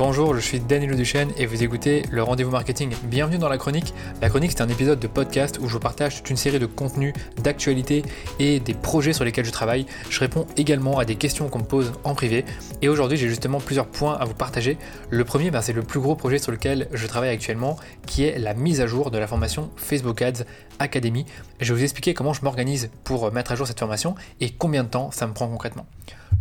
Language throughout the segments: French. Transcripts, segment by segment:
Bonjour, je suis Daniel Duchesne et vous écoutez le Rendez-vous Marketing. Bienvenue dans la chronique. La chronique, c'est un épisode de podcast où je partage toute une série de contenus, d'actualités et des projets sur lesquels je travaille. Je réponds également à des questions qu'on me pose en privé. Et aujourd'hui, j'ai justement plusieurs points à vous partager. Le premier, ben, c'est le plus gros projet sur lequel je travaille actuellement, qui est la mise à jour de la formation Facebook Ads Academy. Je vais vous expliquer comment je m'organise pour mettre à jour cette formation et combien de temps ça me prend concrètement.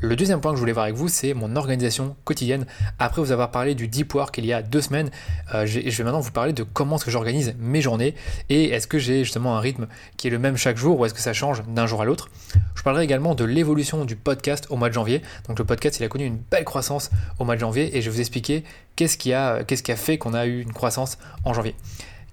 Le deuxième point que je voulais voir avec vous, c'est mon organisation quotidienne. Après vous avoir parlé du deep work il y a deux semaines, euh, je vais maintenant vous parler de comment est-ce que j'organise mes journées et est-ce que j'ai justement un rythme qui est le même chaque jour ou est-ce que ça change d'un jour à l'autre. Je parlerai également de l'évolution du podcast au mois de janvier. Donc le podcast, il a connu une belle croissance au mois de janvier et je vais vous expliquer qu'est-ce qui a, qu'est-ce qui a fait qu'on a eu une croissance en janvier.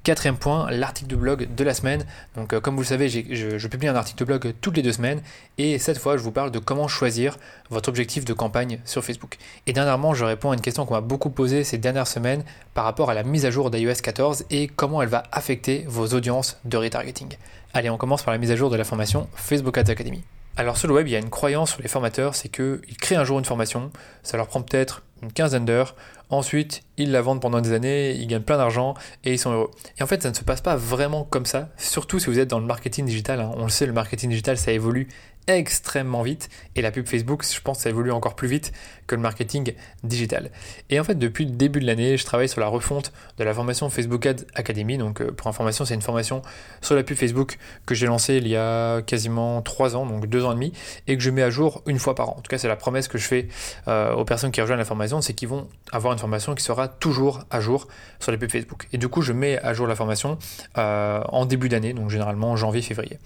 Quatrième point, l'article de blog de la semaine. Donc euh, comme vous le savez, je, publie un article de blog toutes les deux semaines et cette fois je vous parle de comment choisir votre objectif de campagne sur Facebook. Et dernièrement, je réponds à une question qu'on m'a beaucoup posée ces dernières semaines par rapport à la mise à jour d'iOS 14 et comment elle va affecter vos audiences de retargeting. Allez, on commence par la mise à jour de la formation Facebook Ads Academy. Alors sur le web, il y a une croyance sur les formateurs, c'est qu'ils créent un jour une formation, ça leur prend peut-être une quinzaine d'heures, ensuite ils la vendent pendant des années, ils gagnent plein d'argent et ils sont heureux. Et en fait, ça ne se passe pas vraiment comme ça, surtout si vous êtes dans le marketing digital. Hein. On le sait, le marketing digital, ça évolue extrêmement vite et la pub Facebook, je pense, ça évolue encore plus vite que le marketing digital. Et en fait, depuis le début de l'année, je travaille sur la refonte de la formation Facebook Ads Academy. Donc, euh, pour information, c'est une formation sur la pub Facebook que j'ai lancée il y a quasiment 3 ans, donc 2 ans et demi, et que je mets à jour une fois par an. En tout cas, c'est la promesse que je fais euh, aux personnes qui rejoignent la formation, c'est qu'ils vont avoir une formation qui sera toujours à jour sur les pubs Facebook. Et du coup, je mets à jour la formation euh, en début d'année, donc généralement en janvier-février.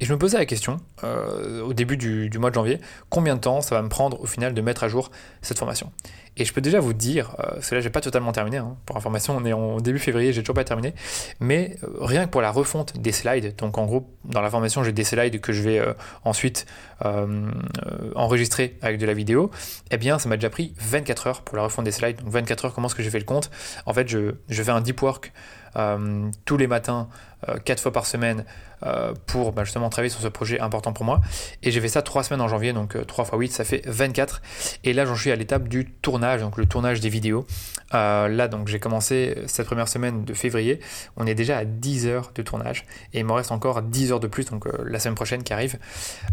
Et je me posais la question au début du, mois de janvier, combien de temps ça va me prendre au final de mettre à jour cette formation. Et je peux déjà vous dire, euh, là j'ai pas totalement terminé, hein, pour information on est en début février, j'ai toujours pas terminé, mais euh, rien que pour la refonte des slides, donc en gros dans la formation j'ai des slides que je vais euh, ensuite enregistrer avec de la vidéo, eh bien ça m'a déjà pris 24 heures pour la refonte des slides, donc 24 heures comment est-ce que j'ai fait le compte? En fait je, je fais un deep work tous les matins, 4 fois par semaine, pour bah, justement travailler sur ce projet important pour moi. Et j'ai fait ça 3 semaines en janvier, donc 3 fois 8, ça fait 24. Et là, j'en suis à l'étape du tournage donc le tournage des vidéos. Euh, là, donc j'ai commencé cette première semaine de février. On est déjà à 10 heures de tournage et il me reste encore 10 heures de plus, donc euh, la semaine prochaine qui arrive.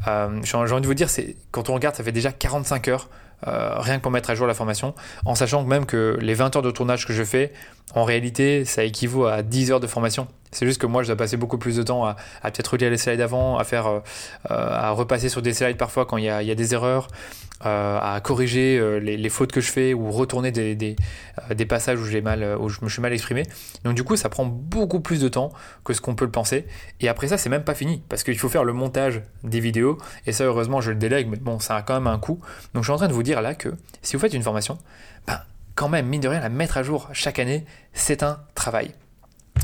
Euh, j'ai envie de vous dire, c'est quand on regarde, ça fait déjà 45 heures rien que pour mettre à jour la formation, en sachant même que les 20 heures de tournage que je fais, en réalité, ça équivaut à 10 heures de formation. C'est juste que moi, je dois passer beaucoup plus de temps à, peut-être relire les slides avant, à faire, à repasser sur des slides parfois quand il y a, des erreurs, euh, à corriger euh, les, fautes que je fais ou retourner des, euh, passages où, j'ai mal, où je me suis mal exprimé. Donc du coup, ça prend beaucoup plus de temps que ce qu'on peut le penser. Et après ça, c'est même pas fini parce qu'il faut faire le montage des vidéos. Et ça, heureusement, je le délègue, mais bon, ça a quand même un coût. Donc je suis en train de vous dire là que si vous faites une formation, ben, quand même, mine de rien, la mettre à jour chaque année, c'est un travail.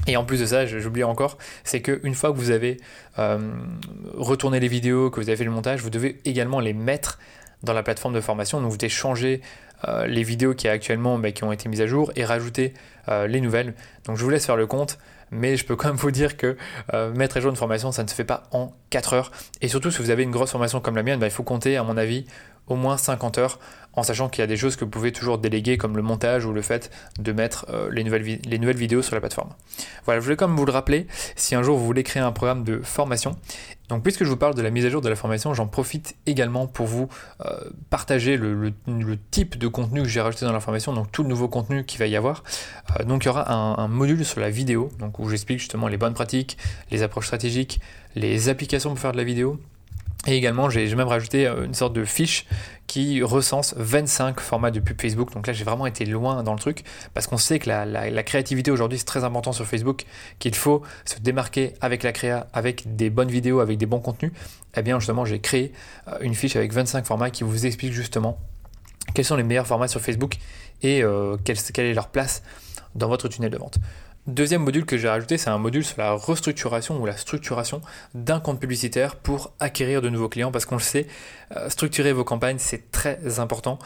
Et en plus de ça, j'oublie encore, c'est qu'une fois que vous avez retourné les vidéos, que vous avez fait le montage, vous devez également les mettre dans la plateforme de formation. Donc vous devez changer euh, les vidéos qui, actuellement, bah, qui ont été mises à jour et rajouter euh, les nouvelles. Donc je vous laisse faire le compte, mais je peux quand même vous dire que euh, mettre à jour une formation, ça ne se fait pas en 4 heures. Et surtout, si vous avez une grosse formation comme la mienne, bah, il faut compter, à mon avis, au moins 50 heures, en sachant qu'il y a des choses que vous pouvez toujours déléguer, comme le montage ou le fait de mettre les, nouvelles les nouvelles vidéos sur la plateforme. Voilà, je voulais quand même vous le rappeler, si un jour vous voulez créer un programme de formation, donc puisque je vous parle de la mise à jour de la formation, j'en profite également pour vous euh, partager le, type de contenu que j'ai rajouté dans la formation, donc tout le nouveau contenu qu'il va y avoir. Euh, donc il y aura un, module sur la vidéo, donc où j'explique justement les bonnes pratiques, les approches stratégiques, les applications pour faire de la vidéo, et également, j'ai même rajouté euh, une sorte de fiche qui recense 25 formats de pub Facebook. Donc là, j'ai vraiment été loin dans le truc parce qu'on sait que la, créativité aujourd'hui, c'est très important sur Facebook, qu'il faut se démarquer avec la créa, avec des bonnes vidéos, avec des bons contenus. Eh bien, justement, j'ai créé euh, une fiche avec 25 formats qui vous explique justement quels sont les meilleurs formats sur Facebook et euh, quelle est leur place dans votre tunnel de vente. Deuxième module que j'ai rajouté, c'est un module sur la restructuration ou la structuration d'un compte publicitaire pour acquérir de nouveaux clients parce qu'on le sait, euh, structurer vos campagnes, c'est très important.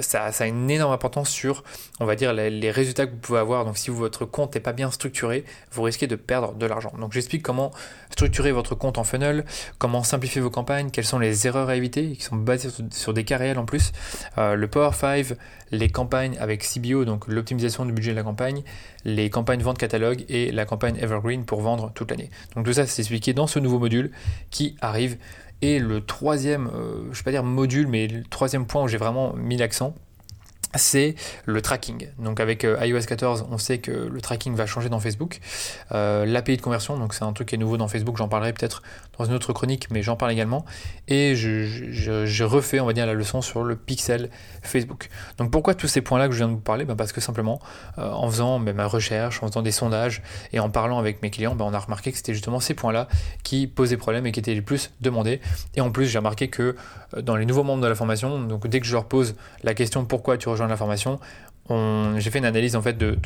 ça, a une énorme importance sur, on va dire, les, résultats que vous pouvez avoir. Donc si votre compte n'est pas bien structuré, vous risquez de perdre de l'argent. Donc j'explique comment structurer votre compte en funnel, comment simplifier vos campagnes, quelles sont les erreurs à éviter, qui sont basées sur, des cas réels en plus, le Power 5, les campagnes avec CBO, donc l'optimisation du budget de la campagne, les campagnes vente catalogue et la campagne Evergreen pour vendre toute l'année. Donc tout ça c'est expliqué dans ce nouveau module qui arrive. Et le troisième, euh, je ne vais pas dire module, mais le troisième point où j'ai vraiment mis l'accent, c'est le tracking. Donc avec euh, iOS 14, on sait que le tracking va changer dans Facebook. Euh, L'API de conversion, donc c'est un truc qui est nouveau dans Facebook, j'en parlerai peut-être dans une autre chronique, mais j'en parle également. Et je, refais, on va dire, la leçon sur le pixel Facebook. Donc pourquoi tous ces points-là que je viens de vous parler? Ben Parce que simplement, euh, en faisant ben, ma recherche, en faisant des sondages et en parlant avec mes clients, ben, on a remarqué que c'était justement ces points-là qui posaient problème et qui étaient les plus demandés. Et en plus, j'ai remarqué que dans les nouveaux membres de la formation, donc dès que je leur pose la question pourquoi tu rejoins de l'information, j'ai fait une analyse en fait de,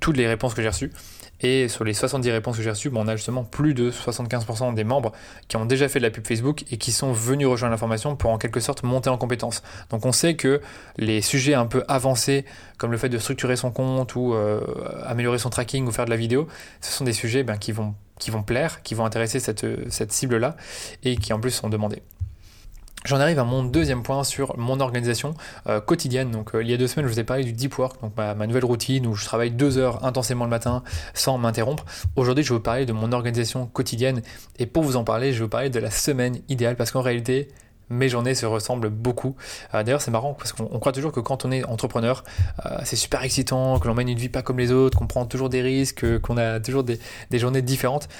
toutes les réponses que j'ai reçues. Et sur les 70 réponses que j'ai reçues, on a justement plus de 75% des membres qui ont déjà fait de la pub Facebook et qui sont venus rejoindre l'information pour en quelque sorte monter en compétence. Donc on sait que les sujets un peu avancés, comme le fait de structurer son compte ou euh, améliorer son tracking ou faire de la vidéo, ce sont des sujets ben, qui, vont, plaire, qui vont intéresser cette, cette cible-là et qui en plus sont demandés. J'en arrive à mon deuxième point sur mon organisation euh, quotidienne. Donc, euh, il y a deux semaines, je vous ai parlé du deep work, donc ma, nouvelle routine où je travaille deux heures intensément le matin sans m'interrompre. Aujourd'hui, je vais vous parler de mon organisation quotidienne. Et pour vous en parler, je vais vous parler de la semaine idéale parce qu'en réalité, mes journées se ressemblent beaucoup. Euh, d'ailleurs, c'est marrant parce qu'on croit toujours que quand on est entrepreneur, c'est super excitant, que l'on mène une vie pas comme les autres, qu'on prend toujours des risques, qu'on a toujours des, des, journées différentes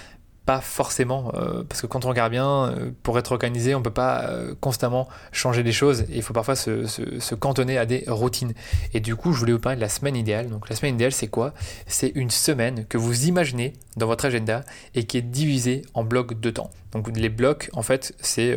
pas forcément, euh, parce que quand on regarde bien, euh, pour être organisé, on peut pas euh, constamment changer les choses et il faut parfois se, se, cantonner à des routines. Et du coup, je voulais vous parler de la semaine idéale. Donc la semaine idéale, c'est quoi? C'est une semaine que vous imaginez dans votre agenda et qui est divisée en blocs de temps. Donc les blocs, en fait, c'est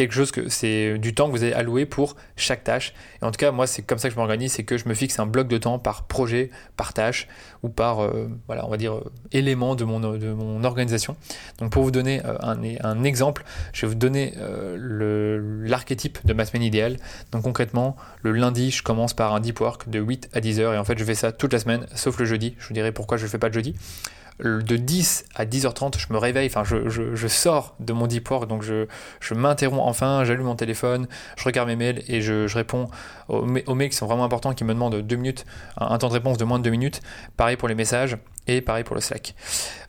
quelque chose que c'est du temps que vous allez allouer pour chaque tâche. Et en tout cas, moi, c'est comme ça que je m'organise, c'est que je me fixe un bloc de temps par projet, par tâche ou par, euh, voilà, on va dire, euh, élément de mon, de mon organisation. Donc, pour vous donner euh, un, un, exemple, je vais vous donner l'archétype de ma semaine idéale. Donc, concrètement, le lundi, je commence par un deep work de 8 à 10 heures et en fait, je fais ça toute la semaine, sauf le jeudi. Je vous dirai pourquoi je ne fais pas le jeudi de 10 à 10h30, je me réveille, enfin je, sors de mon deep work, donc je, m'interromps enfin, j'allume mon téléphone, je regarde mes mails et je, réponds aux, mails qui sont vraiment importants, qui me demandent 2 minutes, un, temps de réponse de moins de 2 minutes. Pareil pour les messages et pareil pour le Slack.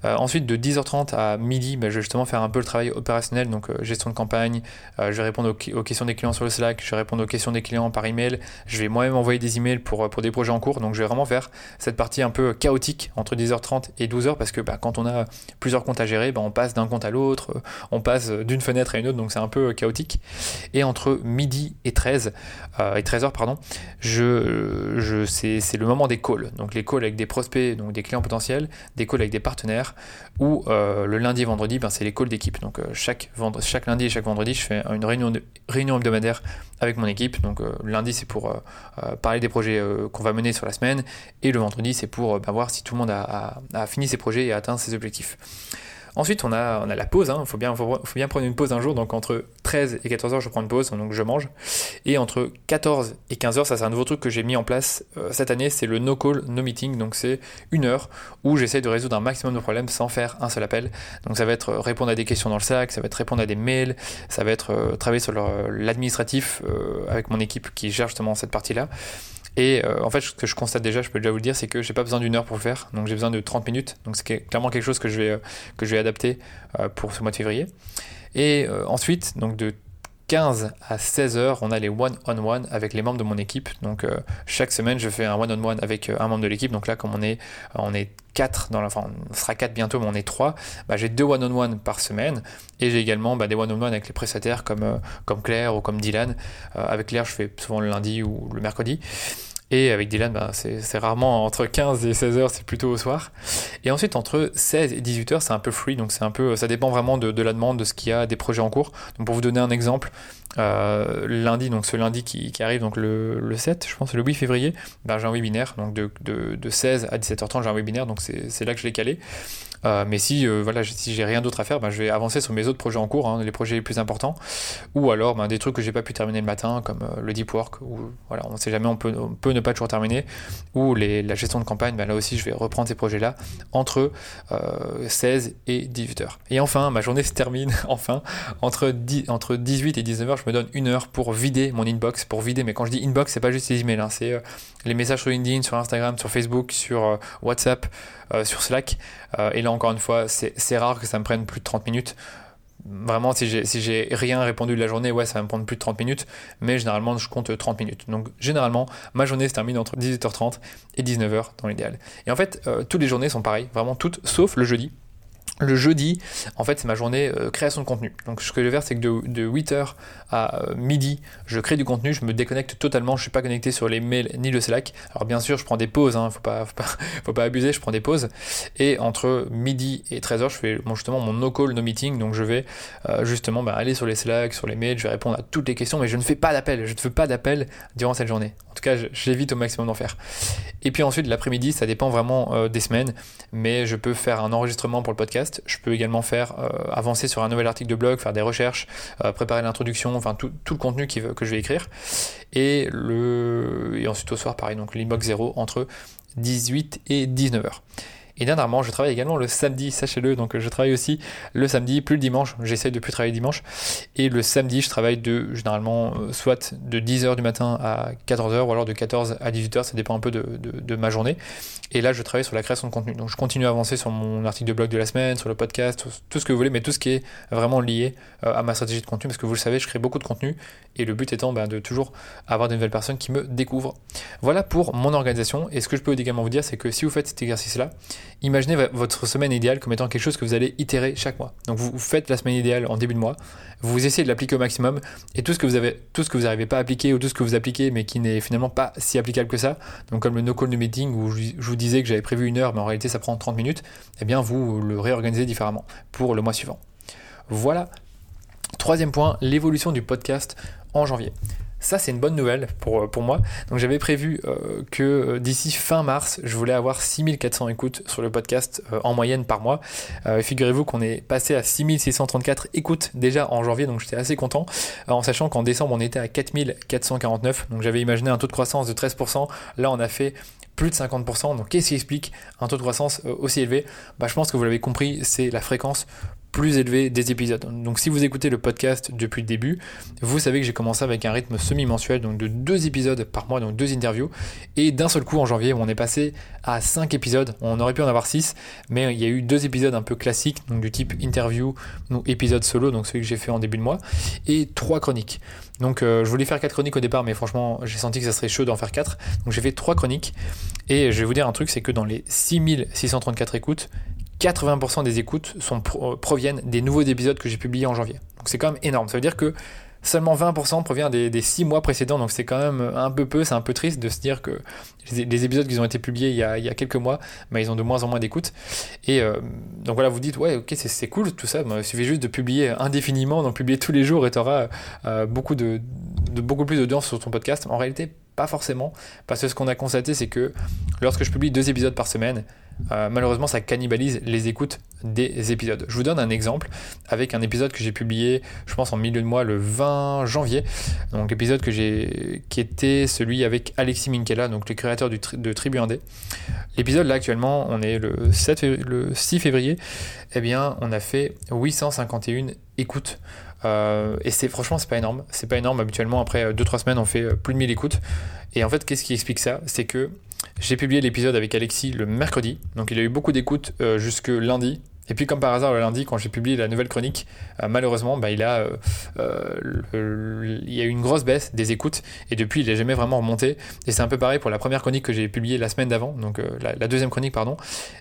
Euh, ensuite, de 10h30 à midi, bah, je vais justement faire un peu le travail opérationnel, donc euh, gestion de campagne, euh, je vais répondre aux, questions des clients sur le Slack, je vais répondre aux questions des clients par email, je vais moi-même envoyer des emails pour, pour des projets en cours, donc je vais vraiment faire cette partie un peu chaotique entre 10h30 et 12h, parce que bah, quand on a plusieurs comptes à gérer, bah, on passe d'un compte à l'autre, on passe d'une fenêtre à une autre, donc c'est un peu chaotique. Et entre midi et 13, et 13h, pardon, je, c'est le moment des calls, donc les calls avec des prospects, donc des clients potentiels, des calls avec des partenaires, ou euh, le lundi et vendredi, ben, c'est les calls d'équipe. Donc euh, chaque, chaque lundi et chaque vendredi, je fais une réunion, réunion hebdomadaire avec mon équipe. Donc euh, lundi, c'est pour parler des projets qu'on va mener sur la semaine, et le vendredi, c'est pour ben, voir si tout le monde a, a fini ses projets et a atteint ses objectifs. Ensuite, on a, on a la pause. Il hein. faut, bien, faut, bien prendre une pause un jour. Donc, entre 13 et 14 heures, je prends une pause. Donc, je mange. Et entre 14 et 15 heures, ça, c'est un nouveau truc que j'ai mis en place euh, cette année. C'est le no call, no meeting. Donc, c'est une heure où j'essaie de résoudre un maximum de problèmes sans faire un seul appel. Donc, ça va être euh, répondre à des questions dans le sac. Ça va être répondre à des mails. Ça va être euh, travailler sur l'administratif avec mon équipe qui gère justement cette partie-là. Et euh, en fait, ce que je constate déjà, je peux déjà vous le dire, c'est que j'ai pas besoin d'une heure pour le faire, donc j'ai besoin de 30 minutes. Donc c'est clairement quelque chose que je vais, euh, que je vais adapter euh, pour ce mois de février. Et ensuite, donc de 15 à 16 heures, on a les one-on-one avec les membres de mon équipe. Donc chaque semaine, je fais un one-on-one avec un membre de l'équipe. Donc là, comme on est, on est 4 dans la, enfin, on sera 4 bientôt, mais on est 3, bah, j'ai deux one-on-one par semaine. Et j'ai également bah, des one-on-one avec les prestataires comme, comme Claire ou comme Dylan. avec Claire, je fais souvent le lundi ou le mercredi. Et avec Dylan, bah, c'est rarement entre 15 et 16 heures, c'est plutôt au soir. Et ensuite, entre 16 et 18 heures, c'est un peu free, donc c'est un peu, ça dépend vraiment de, la demande, de ce qu'il y a, des projets en cours. Donc pour vous donner un exemple, euh, lundi, donc ce lundi qui, arrive, donc le, 7, je pense, le 8 février, bah, j'ai un webinaire, donc de, de, de 16 à 17h30, j'ai un webinaire, donc c'est là que je l'ai calé. Euh, mais si voilà, si j'ai rien d'autre à faire, ben, je vais avancer sur mes autres projets en cours, hein, les projets les plus importants, ou alors ben, des trucs que j'ai pas pu terminer le matin, comme le deep work, ou voilà, on sait jamais, on peut, peut ne pas toujours terminer, ou la gestion de campagne, ben, là aussi je vais reprendre ces projets-là entre 16 et 18 heures. Et enfin, ma journée se termine enfin entre, entre 18 et 19 heures, je me donne une heure pour vider mon inbox, pour vider, mais quand je dis inbox, c'est pas juste les emails, hein, c'est les messages sur LinkedIn, sur Instagram, sur Facebook, sur euh, WhatsApp, euh, sur Slack. Euh, et là, encore une fois, c'est rare que ça me prenne plus de 30 minutes. Vraiment, si j'ai rien répondu de la journée, ouais, ça va me prendre plus de 30 minutes, mais généralement, je compte 30 minutes. Donc, généralement, ma journée se termine entre 18h30 et 19h dans l'idéal. Et en fait, toutes les journées sont pareilles, vraiment toutes, sauf le jeudi. Le jeudi, en fait, c'est ma journée euh, création de contenu. Donc, ce que je vais faire, c'est que de, 8h à euh, midi, je crée du contenu, je me déconnecte totalement, je ne suis pas connecté sur les mails ni le Slack. Alors, bien sûr, je prends des pauses, hein, faut, pas, faut, pas, abuser, je prends des pauses. Et entre midi et 13h, je fais justement mon no call, no meeting. Donc, je vais euh, justement bah, aller sur les Slack, sur les mails, je vais répondre à toutes les questions, mais je ne fais pas d'appel. Je ne fais pas d'appel durant cette journée. En tout cas, j'évite au maximum d'en faire. Et puis ensuite, l'après-midi, ça dépend vraiment des semaines, mais je peux faire un enregistrement pour le podcast je peux également faire euh, avancer sur un nouvel article de blog, faire des recherches, euh, préparer l'introduction, enfin tout, le contenu que je vais écrire. Et, ensuite au soir, pareil, donc l'inbox 0 entre 18 et 19 heures. Et dernièrement, je travaille également le samedi, sachez-le. Donc je travaille aussi le samedi, plus le dimanche. J'essaie de plus travailler dimanche. Et le samedi, je travaille de généralement euh, soit de 10h du matin à 14h ou alors de 14 à 18h. Ça dépend un peu de, ma journée. Et là, je travaille sur la création de contenu. Donc je continue à avancer sur mon article de blog de la semaine, sur le podcast, tout ce que vous voulez, mais tout ce qui est vraiment lié euh, à ma stratégie de contenu. Parce que vous le savez, je crée beaucoup de contenu. Et le but étant ben, de toujours avoir de nouvelles personnes qui me découvrent. Voilà pour mon organisation. Et ce que je peux également vous dire, c'est que si vous faites cet exercice-là, imaginez votre semaine idéale comme étant quelque chose que vous allez itérer chaque mois. Donc vous faites la semaine idéale en début de mois, vous essayez de l'appliquer au maximum, et tout ce que vous avez, tout ce que vous n'arrivez pas à appliquer ou tout ce que vous appliquez mais qui n'est finalement pas si applicable que ça, donc comme le no call de meeting où je vous disais que j'avais prévu une heure mais en réalité ça prend 30 minutes, eh bien vous le réorganisez différemment pour le mois suivant. Voilà. Troisième point, l'évolution du podcast en janvier. Ça, c'est une bonne nouvelle pour, euh, moi. Donc, j'avais prévu euh, que euh, d'ici fin mars, je voulais avoir 6400 écoutes sur le podcast en moyenne par mois. Figurez-vous qu'on est passé à 6634 écoutes déjà en janvier, donc j'étais assez content. en sachant qu'en décembre, on était à 4449. Donc, j'avais imaginé un taux de croissance de 13%. Là, on a fait plus de 50%. Donc qu'est-ce qui explique un taux de croissance aussi élevé? Bah, Je pense que vous l'avez compris, c'est la fréquence plus élevé des épisodes. Donc si vous écoutez le podcast depuis le début, vous savez que j'ai commencé avec un rythme semi-mensuel, donc de deux épisodes par mois, donc deux interviews, et d'un seul coup en janvier, on est passé à cinq épisodes. On aurait pu en avoir six, mais il y a eu deux épisodes un peu classiques, donc du type interview ou épisode solo, donc celui que j'ai fait en début de mois, et trois chroniques. Donc euh, je voulais faire quatre chroniques au départ, mais franchement j'ai senti que ça serait chaud d'en faire quatre. Donc j'ai fait trois chroniques, et je vais vous dire un truc, c'est que dans les 6634 écoutes, 80% des écoutes euh, proviennent des nouveaux épisodes que j'ai publiés en janvier. Donc c'est quand même énorme. Ça veut dire que seulement 20% provient des, des 6 mois précédents, donc c'est quand même un peu peu, c'est un peu triste de se dire que les, épisodes qui ont été publiés il y a, quelques mois, bah, ils ont de moins en moins d'écoutes. Et euh, donc voilà, vous dites, ouais, ok, c'est cool tout ça, il suffit juste de publier indéfiniment, donc publier tous les jours et tu auras euh, beaucoup, beaucoup plus d'audience sur ton podcast. En réalité, pas forcément, parce que ce qu'on a constaté, c'est que lorsque je publie deux épisodes par semaine, euh, malheureusement ça cannibalise les écoutes des épisodes. Je vous donne un exemple avec un épisode que j'ai publié, je pense en milieu de mois, le 20 janvier. Donc l'épisode que j'ai, qui était celui avec Alexis Minkela, donc le créateur de Tribu Indé. L'épisode là actuellement, on est le, 7 le 6 février, eh bien on a fait 851 écoutes. Euh, et c'est franchement c'est pas énorme, c'est pas énorme habituellement après 2-3 semaines on fait euh, plus de 1000 écoutes. Et en fait qu'est-ce qui explique ça? C'est que j'ai publié l'épisode avec Alexis le mercredi, donc il a eu beaucoup d'écoutes euh, jusque lundi. Et puis comme par hasard le lundi, quand j'ai publié la nouvelle chronique, euh, malheureusement, bah, il, a, euh, y a eu une grosse baisse des écoutes, et depuis il n'est jamais vraiment remonté. Et c'est un peu pareil pour la première chronique que j'ai publiée la semaine d'avant, donc la, la, deuxième chronique, pardon.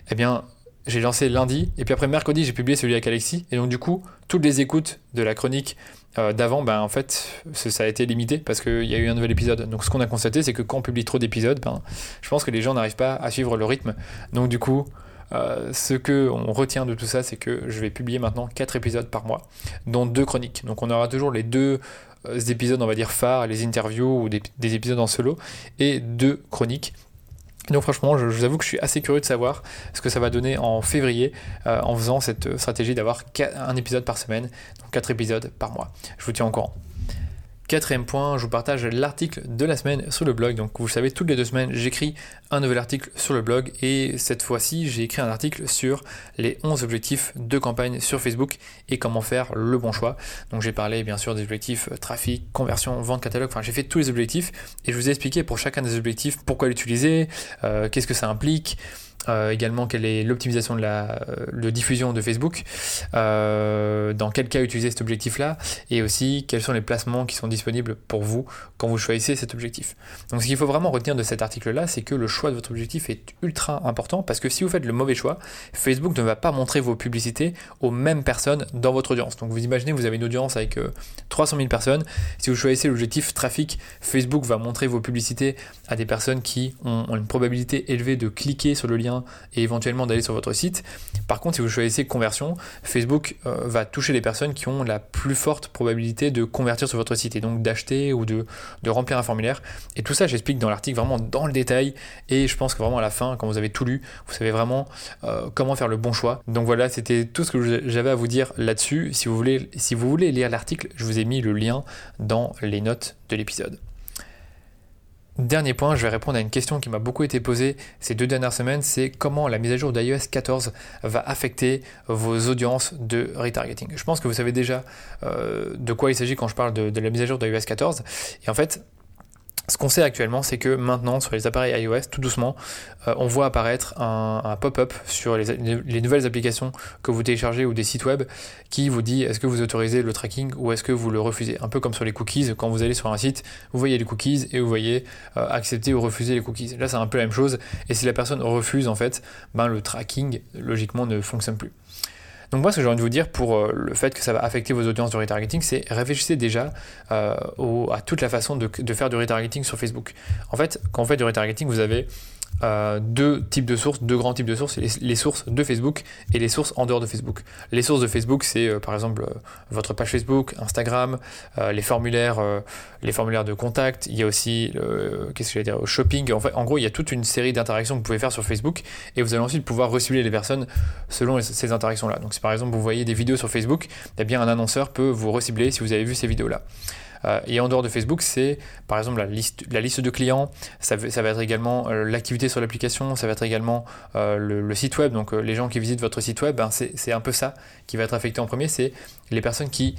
Eh bien, j'ai lancé lundi, et puis après mercredi, j'ai publié celui avec Alexis, et donc du coup, toutes les écoutes de la chronique euh, d'avant, ben, en fait, ça a été limité parce qu'il y a eu un nouvel épisode. Donc, ce qu'on a constaté, c'est que quand on publie trop d'épisodes, ben, je pense que les gens n'arrivent pas à suivre le rythme. Donc, du coup, euh, ce que on retient de tout ça, c'est que je vais publier maintenant 4 épisodes par mois, dont deux chroniques. Donc, on aura toujours les deux euh, épisodes, on va dire, phares, les interviews ou des, des épisodes en solo, et deux chroniques Donc franchement, je, vous avoue que je suis assez curieux de savoir ce que ça va donner en février euh, en faisant cette stratégie d'avoir un épisode par semaine, donc 4 épisodes par mois. Je vous tiens au courant. Quatrième point, je vous partage l'article de la semaine sur le blog. Donc vous le savez, toutes les deux semaines, j'écris un nouvel article sur le blog et cette fois-ci, j'ai écrit un article sur les 11 objectifs de campagne sur Facebook et comment faire le bon choix. Donc j'ai parlé bien sûr des objectifs euh, trafic, conversion, vente catalogue, enfin j'ai fait tous les objectifs et je vous ai expliqué pour chacun des objectifs pourquoi l'utiliser, euh, qu'est-ce que ça implique. Euh, également quelle est l'optimisation de la de diffusion de Facebook, euh, dans quel cas utiliser cet objectif-là, et aussi quels sont les placements qui sont disponibles pour vous quand vous choisissez cet objectif. Donc ce qu'il faut vraiment retenir de cet article-là, c'est que le choix de votre objectif est ultra important, parce que si vous faites le mauvais choix, Facebook ne va pas montrer vos publicités aux mêmes personnes dans votre audience. Donc vous imaginez, vous avez une audience avec 300 euh, 000 personnes, si vous choisissez l'objectif trafic, Facebook va montrer vos publicités à des personnes qui ont une probabilité élevée de cliquer sur le lien et éventuellement d'aller sur votre site. Par contre, si vous choisissez conversion, Facebook euh, va toucher les personnes qui ont la plus forte probabilité de convertir sur votre site et donc d'acheter ou de, remplir un formulaire. Et tout ça, j'explique dans l'article vraiment dans le détail. Et je pense que vraiment à la fin, quand vous avez tout lu, vous savez vraiment euh, comment faire le bon choix. Donc voilà, c'était tout ce que j'avais à vous dire là-dessus. Si vous voulez, si vous voulez lire l'article, je vous ai mis le lien dans les notes de l'épisode. Dernier point, je vais répondre à une question qui m'a beaucoup été posée ces deux dernières semaines, c'est comment la mise à jour d'iOS 14 va affecter vos audiences de retargeting. Je pense que vous savez déjà euh, de quoi il s'agit quand je parle de, de la mise à jour d'iOS 14. Et en fait, ce qu'on sait actuellement, c'est que maintenant, sur les appareils iOS, tout doucement, euh, on voit apparaître un, pop-up sur les, nouvelles applications que vous téléchargez ou des sites web qui vous dit est-ce que vous autorisez le tracking ou est-ce que vous le refusez? Un peu comme sur les cookies, quand vous allez sur un site, vous voyez les cookies et vous voyez euh, accepter ou refuser les cookies. Là, c'est un peu la même chose. Et si la personne refuse, en fait, ben, le tracking, logiquement, ne fonctionne plus. Donc moi, ce que j'ai envie de vous dire pour euh, le fait que ça va affecter vos audiences de retargeting, c'est réfléchissez déjà euh, à toute la façon de, de, faire du retargeting sur Facebook. En fait, quand on fait du retargeting, vous avez euh, deux types de sources, deux grands types de sources, les, sources de Facebook et les sources en dehors de Facebook. Les sources de Facebook, c'est euh, par exemple euh, votre page Facebook, Instagram, les formulaires, les formulaires de contact. Il y a aussi, qu'est-ce que j'allais dire, shopping. En, fait, en gros, il y a toute une série d'interactions que vous pouvez faire sur Facebook et vous allez ensuite pouvoir recibler les personnes selon ces interactions-là. Donc, si par exemple vous voyez des vidéos sur Facebook, eh bien un annonceur peut vous recibler si vous avez vu ces vidéos-là. Euh, et en dehors de Facebook, c'est par exemple la liste, la liste de clients, ça, va être également euh, l'activité sur l'application, ça va être également euh, le, site web. Donc les gens qui visitent votre site web, ben, c'est un peu ça qui va être affecté en premier, c'est les personnes qui,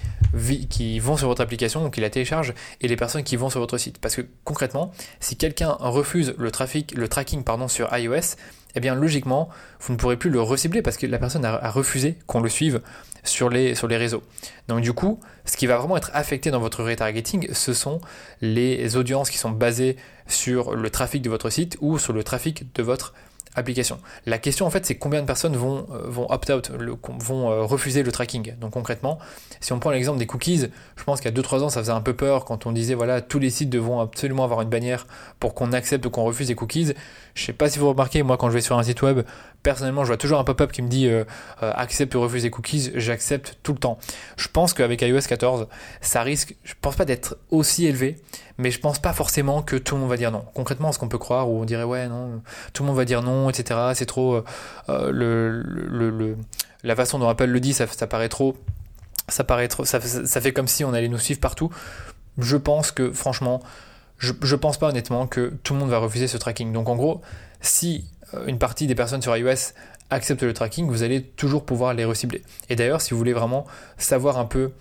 qui vont sur votre application, ou qui la téléchargent, et les personnes qui vont sur votre site. Parce que concrètement, si quelqu'un refuse le, trafic, le tracking pardon, sur iOS, eh bien logiquement, vous ne pourrez plus le recibler parce que la personne a, refusé qu'on le suive sur les, sur les réseaux. Donc du coup, ce qui va vraiment être affecté dans votre retargeting, ce sont les audiences qui sont basées sur le trafic de votre site ou sur le trafic de votre application. La question en fait c'est combien de personnes vont, euh, vont opt-out, vont euh, refuser le tracking. Donc concrètement, si on prend l'exemple des cookies, je pense a 2-3 ans ça faisait un peu peur quand on disait voilà tous les sites devront absolument avoir une bannière pour qu'on accepte ou qu'on refuse les cookies. Je sais pas si vous remarquez, moi quand je vais sur un site web, personnellement je vois toujours un pop-up qui me dit euh, accepte ou refuse les cookies, j'accepte tout le temps. Je pense qu'avec iOS 14, ça risque, je pense pas d'être aussi élevé, mais je pense pas forcément que tout le monde va dire non. Concrètement, ce qu'on peut croire, où on dirait ouais, non, tout le monde va dire non, etc. C'est trop. Euh, euh, la façon dont Apple le dit. Ça, paraît trop ça, fait comme si on allait nous suivre partout. Je pense que, franchement, je, pense pas honnêtement que tout le monde va refuser ce tracking. Donc en gros, si euh, une partie des personnes sur iOS acceptent le tracking, vous allez toujours pouvoir les recibler. Et d'ailleurs, si vous voulez vraiment savoir un peu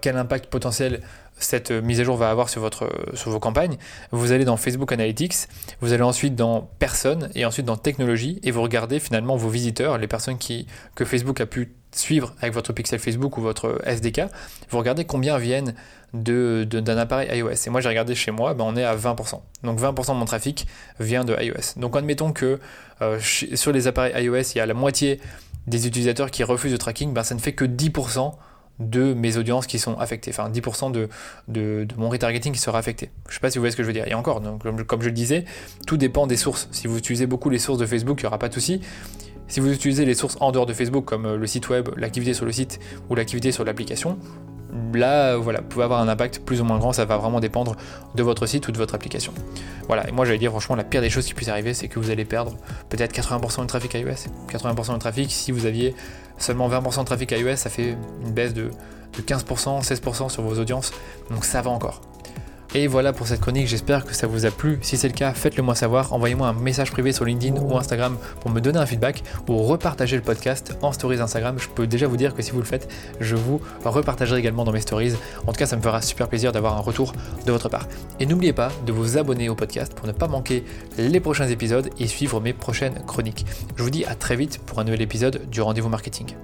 quel impact potentiel cette mise à jour va avoir sur, votre, sur vos campagnes, vous allez dans Facebook Analytics, vous allez ensuite dans Personnes et ensuite dans Technologie et vous regardez finalement vos visiteurs, les personnes que Facebook a pu suivre avec votre pixel Facebook ou votre SDK, vous regardez combien viennent d'un appareil iOS. Et moi j'ai regardé chez moi, ben, on est à 20%. Donc 20% de mon trafic vient de iOS. Donc admettons que euh, sur les appareils iOS, il y a la moitié des utilisateurs qui refusent le tracking, ben, ça ne fait que 10% de mes audiences qui sont affectées, enfin 10% de, mon retargeting qui sera affecté. Je ne sais pas si vous voyez ce que je veux dire. Et encore, donc, comme, je le disais, tout dépend des sources. Si vous utilisez beaucoup les sources de Facebook, il n'y aura pas de souci. Si vous utilisez les sources en dehors de Facebook, comme euh, le site web, l'activité sur le site ou l'activité sur l'application, là, voilà, vous pouvez avoir un impact plus ou moins grand, ça va vraiment dépendre de votre site ou de votre application. Voilà, et moi j'allais dire franchement, la pire des choses qui puisse arriver, c'est que vous allez perdre peut-être 80% de trafic iOS. 80% de trafic, si vous aviez seulement 20% de trafic iOS, ça fait une baisse de 15%, 16% sur vos audiences, donc ça va encore. Et voilà pour cette chronique, j'espère que ça vous a plu. Si c'est le cas, faites-le moi savoir. Envoyez-moi un message privé sur LinkedIn ou Instagram pour me donner un feedback ou repartager le podcast en stories Instagram. Je peux déjà vous dire que si vous le faites, je vous repartagerai également dans mes stories. En tout cas, ça me fera super plaisir d'avoir un retour de votre part. Et n'oubliez pas de vous abonner au podcast pour ne pas manquer les prochains épisodes et suivre mes prochaines chroniques. Je vous dis à très vite pour un nouvel épisode du rendez-vous marketing.